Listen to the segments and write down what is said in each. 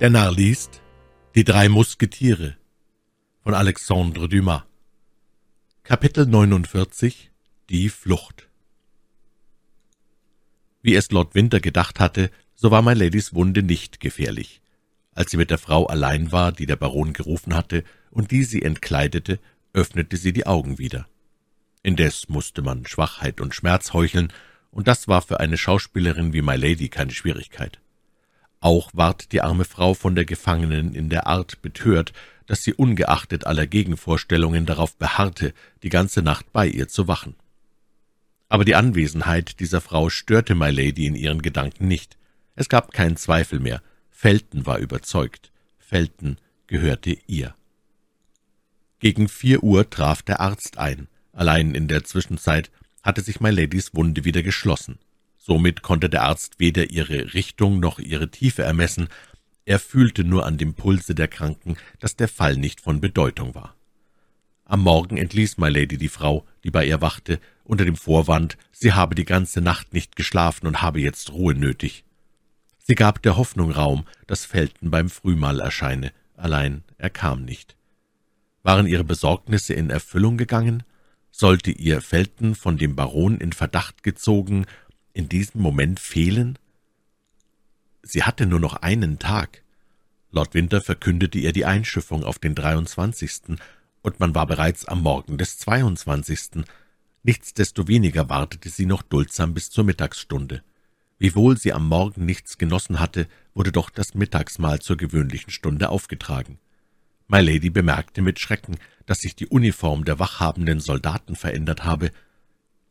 Der Narr liest Die drei Musketiere von Alexandre Dumas Kapitel 49 Die Flucht Wie es Lord Winter gedacht hatte, so war My Ladys Wunde nicht gefährlich. Als sie mit der Frau allein war, die der Baron gerufen hatte, und die sie entkleidete, öffnete sie die Augen wieder. Indes musste man Schwachheit und Schmerz heucheln, und das war für eine Schauspielerin wie My Lady keine Schwierigkeit. Auch ward die arme Frau von der Gefangenen in der Art betört, dass sie ungeachtet aller Gegenvorstellungen darauf beharrte, die ganze Nacht bei ihr zu wachen. Aber die Anwesenheit dieser Frau störte My Lady in ihren Gedanken nicht. Es gab keinen Zweifel mehr. Felton war überzeugt. Felton gehörte ihr. Gegen vier Uhr traf der Arzt ein. Allein in der Zwischenzeit hatte sich My Ladys Wunde wieder geschlossen. Somit konnte der Arzt weder ihre Richtung noch ihre Tiefe ermessen, er fühlte nur an dem Pulse der Kranken, dass der Fall nicht von Bedeutung war. Am Morgen entließ My Lady die Frau, die bei ihr wachte, unter dem Vorwand, sie habe die ganze Nacht nicht geschlafen und habe jetzt Ruhe nötig. Sie gab der Hoffnung Raum, dass Felton beim Frühmahl erscheine, allein er kam nicht. Waren ihre Besorgnisse in Erfüllung gegangen? Sollte ihr Felton von dem Baron in Verdacht gezogen in diesem Moment fehlen? Sie hatte nur noch einen Tag. Lord Winter verkündete ihr die Einschiffung auf den 23., und man war bereits am Morgen des 22. Nichtsdestoweniger wartete sie noch duldsam bis zur Mittagsstunde. Wiewohl sie am Morgen nichts genossen hatte, wurde doch das Mittagsmahl zur gewöhnlichen Stunde aufgetragen. My Lady bemerkte mit Schrecken, dass sich die Uniform der wachhabenden Soldaten verändert habe.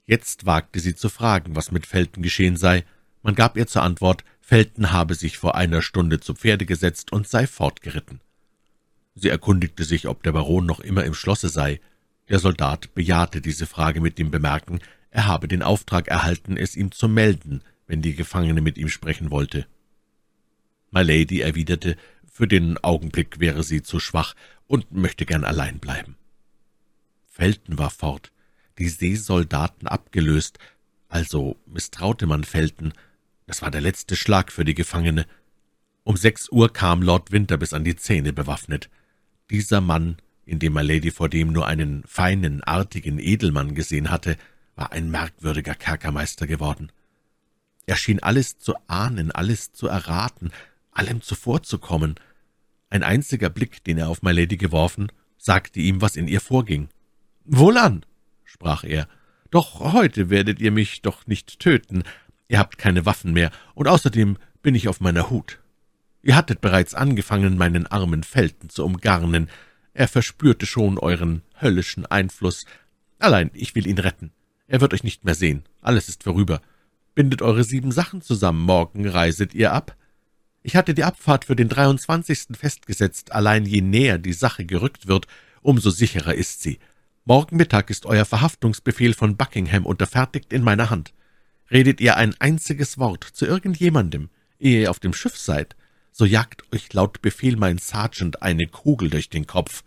Jetzt wagte sie zu fragen, was mit Felton geschehen sei. Man gab ihr zur Antwort, Felton habe sich vor einer Stunde zu Pferde gesetzt und sei fortgeritten. Sie erkundigte sich, ob der Baron noch immer im Schlosse sei. Der Soldat bejahte diese Frage mit dem Bemerken, er habe den Auftrag erhalten, es ihm zu melden, wenn die Gefangene mit ihm sprechen wollte. My Lady erwiderte, für den Augenblick wäre sie zu schwach und möchte gern allein bleiben. Felton war fort, die Seesoldaten abgelöst, also misstraute man Felton, das war der letzte Schlag für die Gefangene. Um sechs Uhr kam Lord Winter bis an die Zähne bewaffnet. Dieser Mann, in dem Lady vor dem nur einen feinen, artigen Edelmann gesehen hatte, war ein merkwürdiger Kerkermeister geworden. Er schien alles zu ahnen, alles zu erraten, allem zuvorzukommen. Ein einziger Blick, den er auf My Lady geworfen, sagte ihm, was in ihr vorging. »Wohlan«, sprach er, »doch heute werdet ihr mich doch nicht töten, Ihr habt keine Waffen mehr, und außerdem bin ich auf meiner Hut. Ihr hattet bereits angefangen, meinen armen Felten zu umgarnen. Er verspürte schon euren höllischen Einfluss. Allein, ich will ihn retten. Er wird euch nicht mehr sehen. Alles ist vorüber. Bindet eure sieben Sachen zusammen. Morgen reiset ihr ab. Ich hatte die Abfahrt für den 23. festgesetzt. Allein je näher die Sache gerückt wird, umso sicherer ist sie. Morgen Mittag ist euer Verhaftungsbefehl von Buckingham unterfertigt in meiner Hand. Redet ihr ein einziges Wort zu irgendjemandem, ehe ihr auf dem Schiff seid, so jagt euch laut Befehl mein Sergeant eine Kugel durch den Kopf.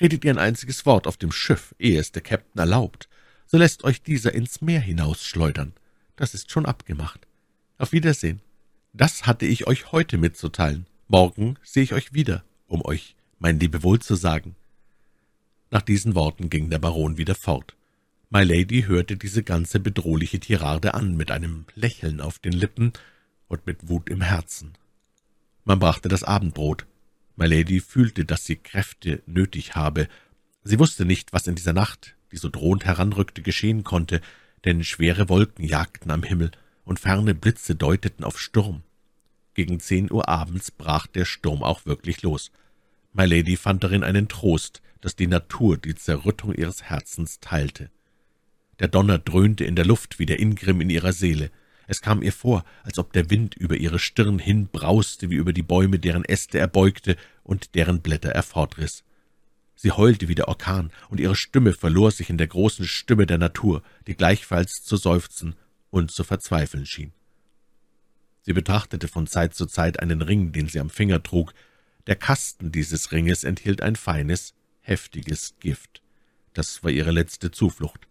Redet ihr ein einziges Wort auf dem Schiff, ehe es der Captain erlaubt, so lässt euch dieser ins Meer hinausschleudern. Das ist schon abgemacht. Auf Wiedersehen. Das hatte ich euch heute mitzuteilen. Morgen sehe ich euch wieder, um euch mein Lebewohl zu sagen. Nach diesen Worten ging der Baron wieder fort. My Lady hörte diese ganze bedrohliche Tirade an, mit einem Lächeln auf den Lippen und mit Wut im Herzen. Man brachte das Abendbrot. My Lady fühlte, dass sie Kräfte nötig habe. Sie wusste nicht, was in dieser Nacht, die so drohend heranrückte, geschehen konnte, denn schwere Wolken jagten am Himmel und ferne Blitze deuteten auf Sturm. Gegen zehn Uhr abends brach der Sturm auch wirklich los. My Lady fand darin einen Trost, dass die Natur die Zerrüttung ihres Herzens teilte. Der Donner dröhnte in der Luft wie der Ingrimm in ihrer Seele. Es kam ihr vor, als ob der Wind über ihre Stirn hin brauste wie über die Bäume, deren Äste er beugte und deren Blätter er fortriss. Sie heulte wie der Orkan, und ihre Stimme verlor sich in der großen Stimme der Natur, die gleichfalls zu seufzen und zu verzweifeln schien. Sie betrachtete von Zeit zu Zeit einen Ring, den sie am Finger trug. Der Kasten dieses Ringes enthielt ein feines, heftiges Gift. Das war ihre letzte Zuflucht.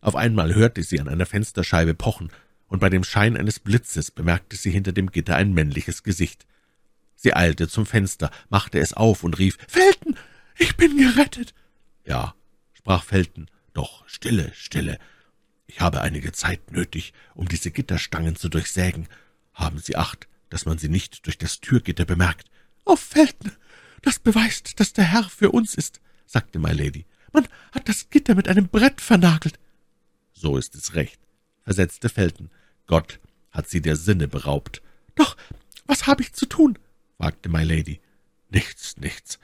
Auf einmal hörte sie an einer Fensterscheibe pochen, und bei dem Schein eines Blitzes bemerkte sie hinter dem Gitter ein männliches Gesicht. Sie eilte zum Fenster, machte es auf und rief, »Felton, ich bin gerettet!« »Ja«, sprach Felton, »doch stille, stille. Ich habe einige Zeit nötig, um diese Gitterstangen zu durchsägen. Haben Sie Acht, dass man sie nicht durch das Türgitter bemerkt.« »Oh, Felton, das beweist, dass der Herr für uns ist«, sagte My Lady. »Man hat das Gitter mit einem Brett vernagelt.« »So ist es recht«, versetzte Felton. »Gott hat sie der Sinne beraubt.« »Doch was habe ich zu tun?« fragte My Lady. »Nichts, nichts.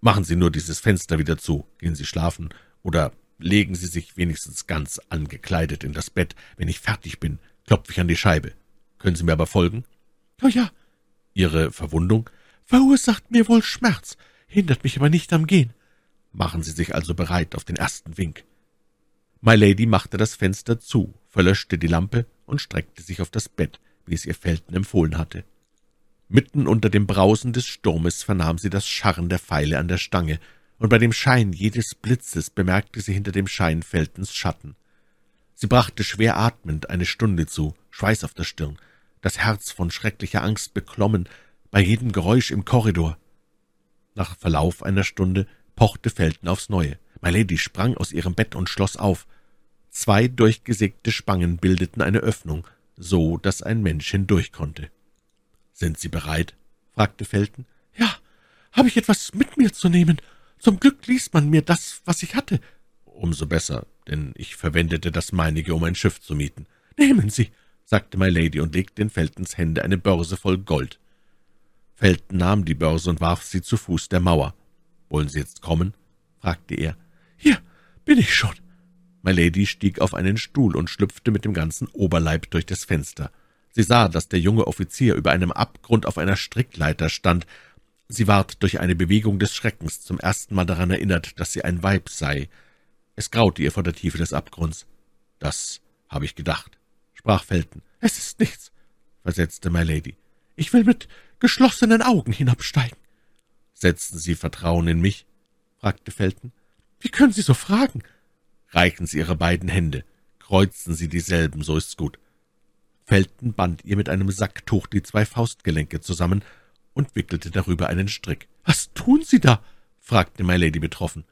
Machen Sie nur dieses Fenster wieder zu, gehen Sie schlafen, oder legen Sie sich wenigstens ganz angekleidet in das Bett. Wenn ich fertig bin, klopfe ich an die Scheibe. Können Sie mir aber folgen?« »Oh ja.« »Ihre Verwundung?« »Verursacht mir wohl Schmerz, hindert mich aber nicht am Gehen.« »Machen Sie sich also bereit auf den ersten Wink.« My Lady machte das Fenster zu, verlöschte die Lampe und streckte sich auf das Bett, wie es ihr Felten empfohlen hatte. Mitten unter dem Brausen des Sturmes vernahm sie das Scharren der Pfeile an der Stange, und bei dem Schein jedes Blitzes bemerkte sie hinter dem Schein Feltens Schatten. Sie brachte schwer atmend eine Stunde zu, Schweiß auf der Stirn, das Herz von schrecklicher Angst beklommen, bei jedem Geräusch im Korridor. Nach Verlauf einer Stunde pochte Felten aufs Neue. My Lady sprang aus ihrem Bett und schloss auf. Zwei durchgesägte Spangen bildeten eine Öffnung, so dass ein Mensch hindurch konnte. »Sind Sie bereit?« fragte Felten. »Ja, habe ich etwas mit mir zu nehmen? Zum Glück ließ man mir das, was ich hatte.« »Umso besser, denn ich verwendete das meinige, um ein Schiff zu mieten.« »Nehmen Sie«, sagte My Lady und legte in Feltens Hände eine Börse voll Gold. Felton nahm die Börse und warf sie zu Fuß der Mauer. »Wollen Sie jetzt kommen?« fragte er. »Hier bin ich schon.« My Lady stieg auf einen Stuhl und schlüpfte mit dem ganzen Oberleib durch das Fenster. Sie sah, dass der junge Offizier über einem Abgrund auf einer Strickleiter stand. Sie ward durch eine Bewegung des Schreckens zum ersten Mal daran erinnert, dass sie ein Weib sei. Es graute ihr vor der Tiefe des Abgrunds. »Das habe ich gedacht«, sprach Felton. »Es ist nichts«, versetzte My Lady. »Ich will mit geschlossenen Augen hinabsteigen.« »Setzen Sie Vertrauen in mich?« fragte Felton. »Wie können Sie so fragen?« »Reichen Sie Ihre beiden Hände. Kreuzen Sie dieselben, so ist's gut.« Felton band ihr mit einem Sacktuch die zwei Faustgelenke zusammen und wickelte darüber einen Strick. »Was tun Sie da?« fragte My Lady betroffen.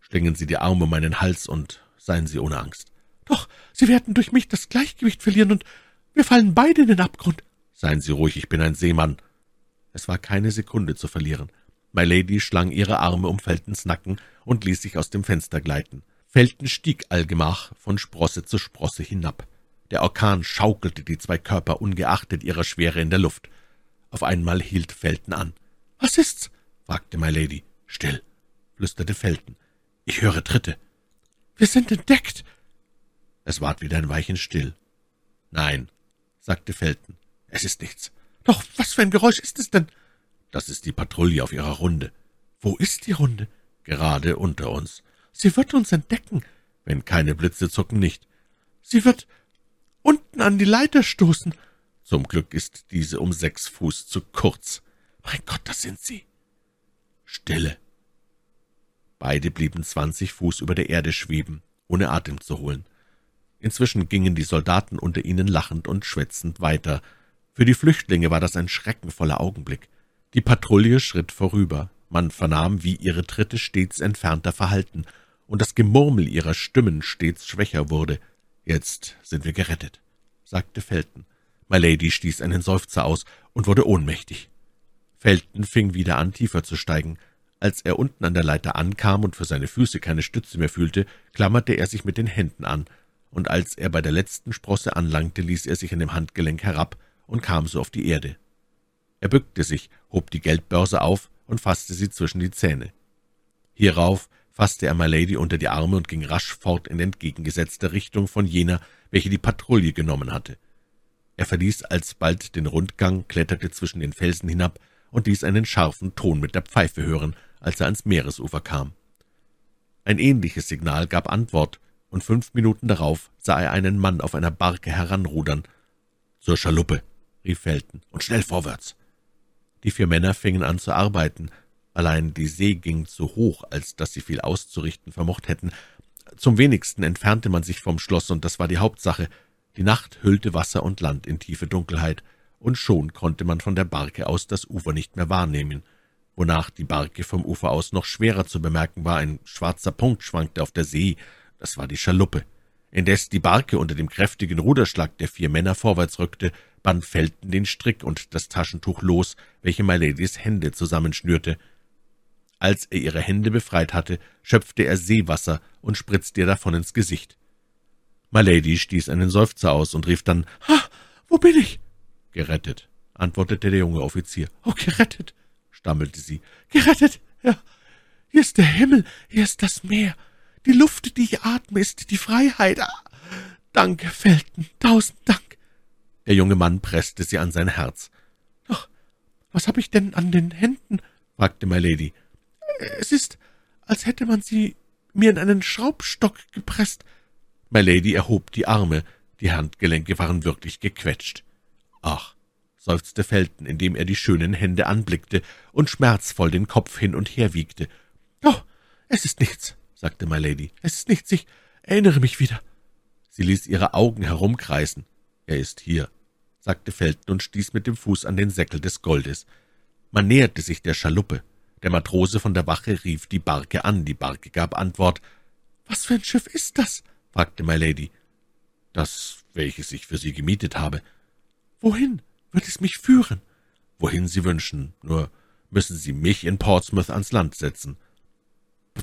»Schlingen Sie die Arme um meinen Hals und seien Sie ohne Angst.« »Doch, Sie werden durch mich das Gleichgewicht verlieren, und wir fallen beide in den Abgrund.« »Seien Sie ruhig, ich bin ein Seemann.« Es war keine Sekunde zu verlieren. My Lady schlang ihre Arme um Feltons Nacken und ließ sich aus dem Fenster gleiten. Felton stieg allgemach von Sprosse zu Sprosse hinab. Der Orkan schaukelte die zwei Körper ungeachtet ihrer Schwere in der Luft. Auf einmal hielt Felton an. »Was ist's?« fragte My Lady. »Still«, flüsterte Felton. »Ich höre Tritte.« »Wir sind entdeckt!« Es ward wieder ein Weichen still. »Nein«, sagte Felton, »es ist nichts.« »Doch was für ein Geräusch ist es denn?« »Das ist die Patrouille auf ihrer Runde.« »Wo ist die Runde?« »Gerade unter uns.« »Sie wird uns entdecken.« »Wenn keine Blitze zucken, nicht.« »Sie wird unten an die Leiter stoßen.« »Zum Glück ist diese um sechs Fuß zu kurz.« »Mein Gott, das sind Sie!« »Stille!« Beide blieben zwanzig Fuß über der Erde schweben, ohne Atem zu holen. Inzwischen gingen die Soldaten unter ihnen lachend und schwätzend weiter. Für die Flüchtlinge war das ein schreckenvoller Augenblick. Die Patrouille schritt vorüber. Man vernahm, wie ihre Tritte stets entfernter verhalten und das Gemurmel ihrer Stimmen stets schwächer wurde. »Jetzt sind wir gerettet«, sagte Felton. My Lady stieß einen Seufzer aus und wurde ohnmächtig. Felton fing wieder an, tiefer zu steigen. Als er unten an der Leiter ankam und für seine Füße keine Stütze mehr fühlte, klammerte er sich mit den Händen an, und als er bei der letzten Sprosse anlangte, ließ er sich an dem Handgelenk herab und kam so auf die Erde. Er bückte sich, hob die Geldbörse auf und fasste sie zwischen die Zähne. Hierauf fasste er My Lady unter die Arme und ging rasch fort in entgegengesetzte Richtung von jener, welche die Patrouille genommen hatte. Er verließ alsbald den Rundgang, kletterte zwischen den Felsen hinab und ließ einen scharfen Ton mit der Pfeife hören, als er ans Meeresufer kam. Ein ähnliches Signal gab Antwort, und fünf Minuten darauf sah er einen Mann auf einer Barke heranrudern. »Zur Schaluppe«, rief Felton, »und schnell vorwärts!« Die vier Männer fingen an zu arbeiten, Allein die See ging zu hoch, als dass sie viel auszurichten vermocht hätten. Zum wenigsten entfernte man sich vom Schloss, und das war die Hauptsache. Die Nacht hüllte Wasser und Land in tiefe Dunkelheit, und schon konnte man von der Barke aus das Ufer nicht mehr wahrnehmen. Wonach die Barke vom Ufer aus noch schwerer zu bemerken war, ein schwarzer Punkt schwankte auf der See, das war die Schaluppe. Indes die Barke unter dem kräftigen Ruderschlag der vier Männer vorwärts rückte, band Felton den Strick und das Taschentuch los, welche Myladies Hände zusammenschnürte. Als er ihre Hände befreit hatte, schöpfte er Seewasser und spritzte ihr davon ins Gesicht. Mylady stieß einen Seufzer aus und rief dann, »Ha, wo bin ich?« »Gerettet«, antwortete der junge Offizier. »Oh, gerettet«, stammelte sie. »Gerettet, ja. Hier ist der Himmel, hier ist das Meer. Die Luft, die ich atme, ist die Freiheit. Ah, danke, Felton, tausend Dank.« Der junge Mann presste sie an sein Herz. »Doch, was habe ich denn an den Händen?« fragte Mylady. »Es ist, als hätte man sie mir in einen Schraubstock gepresst.« Mylady erhob die Arme, die Handgelenke waren wirklich gequetscht. »Ach«, seufzte Felton, indem er die schönen Hände anblickte und schmerzvoll den Kopf hin und her wiegte. »Oh, es ist nichts«, sagte Mylady, »es ist nichts, ich erinnere mich wieder.« Sie ließ ihre Augen herumkreisen. »Er ist hier«, sagte Felton und stieß mit dem Fuß an den Säckel des Goldes. Man näherte sich der Schaluppe. Der Matrose von der Wache rief die Barke an, die Barke gab Antwort. »Was für ein Schiff ist das?« fragte Mylady. »Das, welches ich für Sie gemietet habe.« »Wohin wird es mich führen?« »Wohin Sie wünschen, nur müssen Sie mich in Portsmouth ans Land setzen.«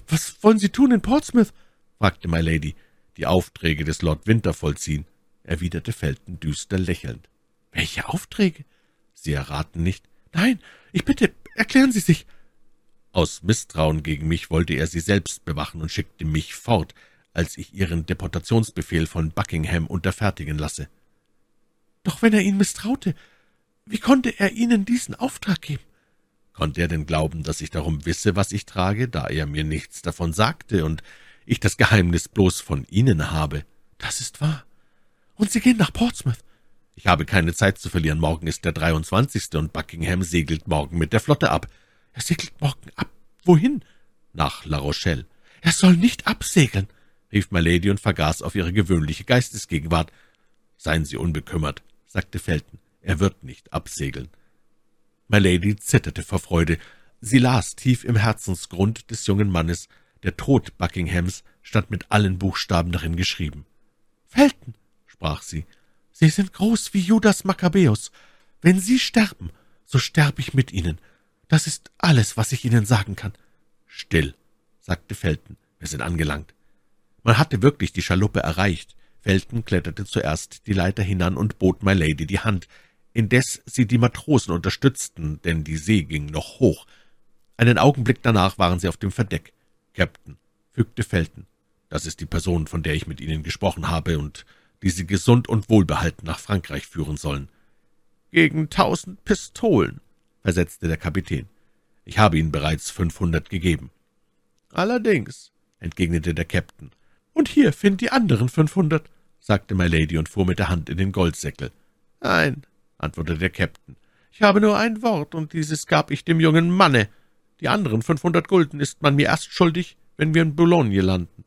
»Was wollen Sie tun in Portsmouth?« fragte Mylady. »Die Aufträge des Lord Winter vollziehen«, erwiderte Felton düster lächelnd. »Welche Aufträge?« »Sie erraten nicht?« »Nein, ich bitte, erklären Sie sich.« Aus Misstrauen gegen mich wollte er sie selbst bewachen und schickte mich fort, als ich Ihren Deportationsbefehl von Buckingham unterfertigen lasse. Doch wenn er ihn misstraute, wie konnte er Ihnen diesen Auftrag geben? Konnte er denn glauben, dass ich darum wisse, was ich trage, da er mir nichts davon sagte und ich das Geheimnis bloß von Ihnen habe? Das ist wahr. Und Sie gehen nach Portsmouth? Ich habe keine Zeit zu verlieren. Morgen ist der 23. und Buckingham segelt morgen mit der Flotte ab. Er segelt morgen ab. Wohin? Nach La Rochelle. Er soll nicht absegeln rief Milady und vergaß auf ihre gewöhnliche Geistesgegenwart. »Seien Sie unbekümmert«, sagte Felton, »er wird nicht absegeln.« Milady zitterte vor Freude. Sie las tief im Herzensgrund des jungen Mannes, der Tod Buckinghams stand mit allen Buchstaben darin geschrieben. »Felton«, sprach sie, »Sie sind groß wie Judas Makkabäus. Wenn Sie sterben, so sterbe ich mit Ihnen. Das ist alles, was ich Ihnen sagen kann.« »Still«, sagte Felton, »wir sind angelangt.« man hatte wirklich die Schaluppe erreicht. Felton kletterte zuerst die Leiter hinan und bot My Lady die Hand, indes sie die Matrosen unterstützten, denn die See ging noch hoch. Einen Augenblick danach waren sie auf dem Verdeck. »Captain«, fügte Felton, »das ist die Person, von der ich mit Ihnen gesprochen habe und die Sie gesund und wohlbehalten nach Frankreich führen sollen.« »Gegen tausend Pistolen«, versetzte der Kapitän. »Ich habe Ihnen bereits fünfhundert gegeben.« »Allerdings«, entgegnete der Captain, »Und hier find die anderen fünfhundert«, sagte My Lady und fuhr mit der Hand in den Goldsäckel. »Nein«, antwortete der Captain, »ich habe nur ein Wort, und dieses gab ich dem jungen Manne. Die anderen fünfhundert Gulden ist man mir erst schuldig, wenn wir in Boulogne landen.«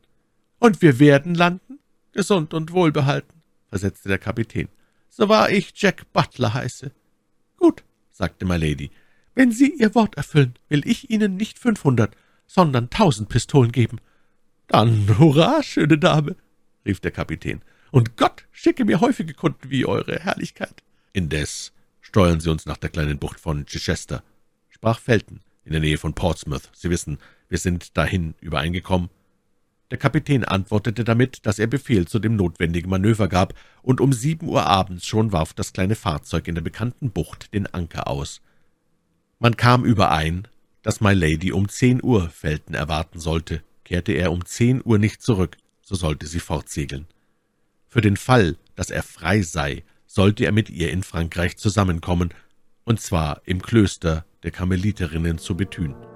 »Und wir werden landen, gesund und wohlbehalten«, versetzte der Kapitän, »so wahr ich Jack Butler heiße.« »Gut«, sagte My Lady, »wenn Sie Ihr Wort erfüllen, will ich Ihnen nicht fünfhundert, sondern tausend Pistolen geben. »Dann hurra, schöne Dame«, rief der Kapitän, »und Gott schicke mir häufige Kunden wie Eure Herrlichkeit.« »Indes steuern Sie uns nach der kleinen Bucht von Chichester«, sprach Felton, »in der Nähe von Portsmouth. Sie wissen, wir sind dahin übereingekommen.« Der Kapitän antwortete damit, dass er Befehl zu dem notwendigen Manöver gab, und um sieben Uhr abends schon warf das kleine Fahrzeug in der bekannten Bucht den Anker aus. Man kam überein, dass My Lady um zehn Uhr Felton erwarten sollte, Kehrte er um zehn Uhr nicht zurück, so sollte sie fortsegeln. Für den Fall, dass er frei sei, sollte er mit ihr in Frankreich zusammenkommen, und zwar im Klöster der Karmeliterinnen zu Bethune.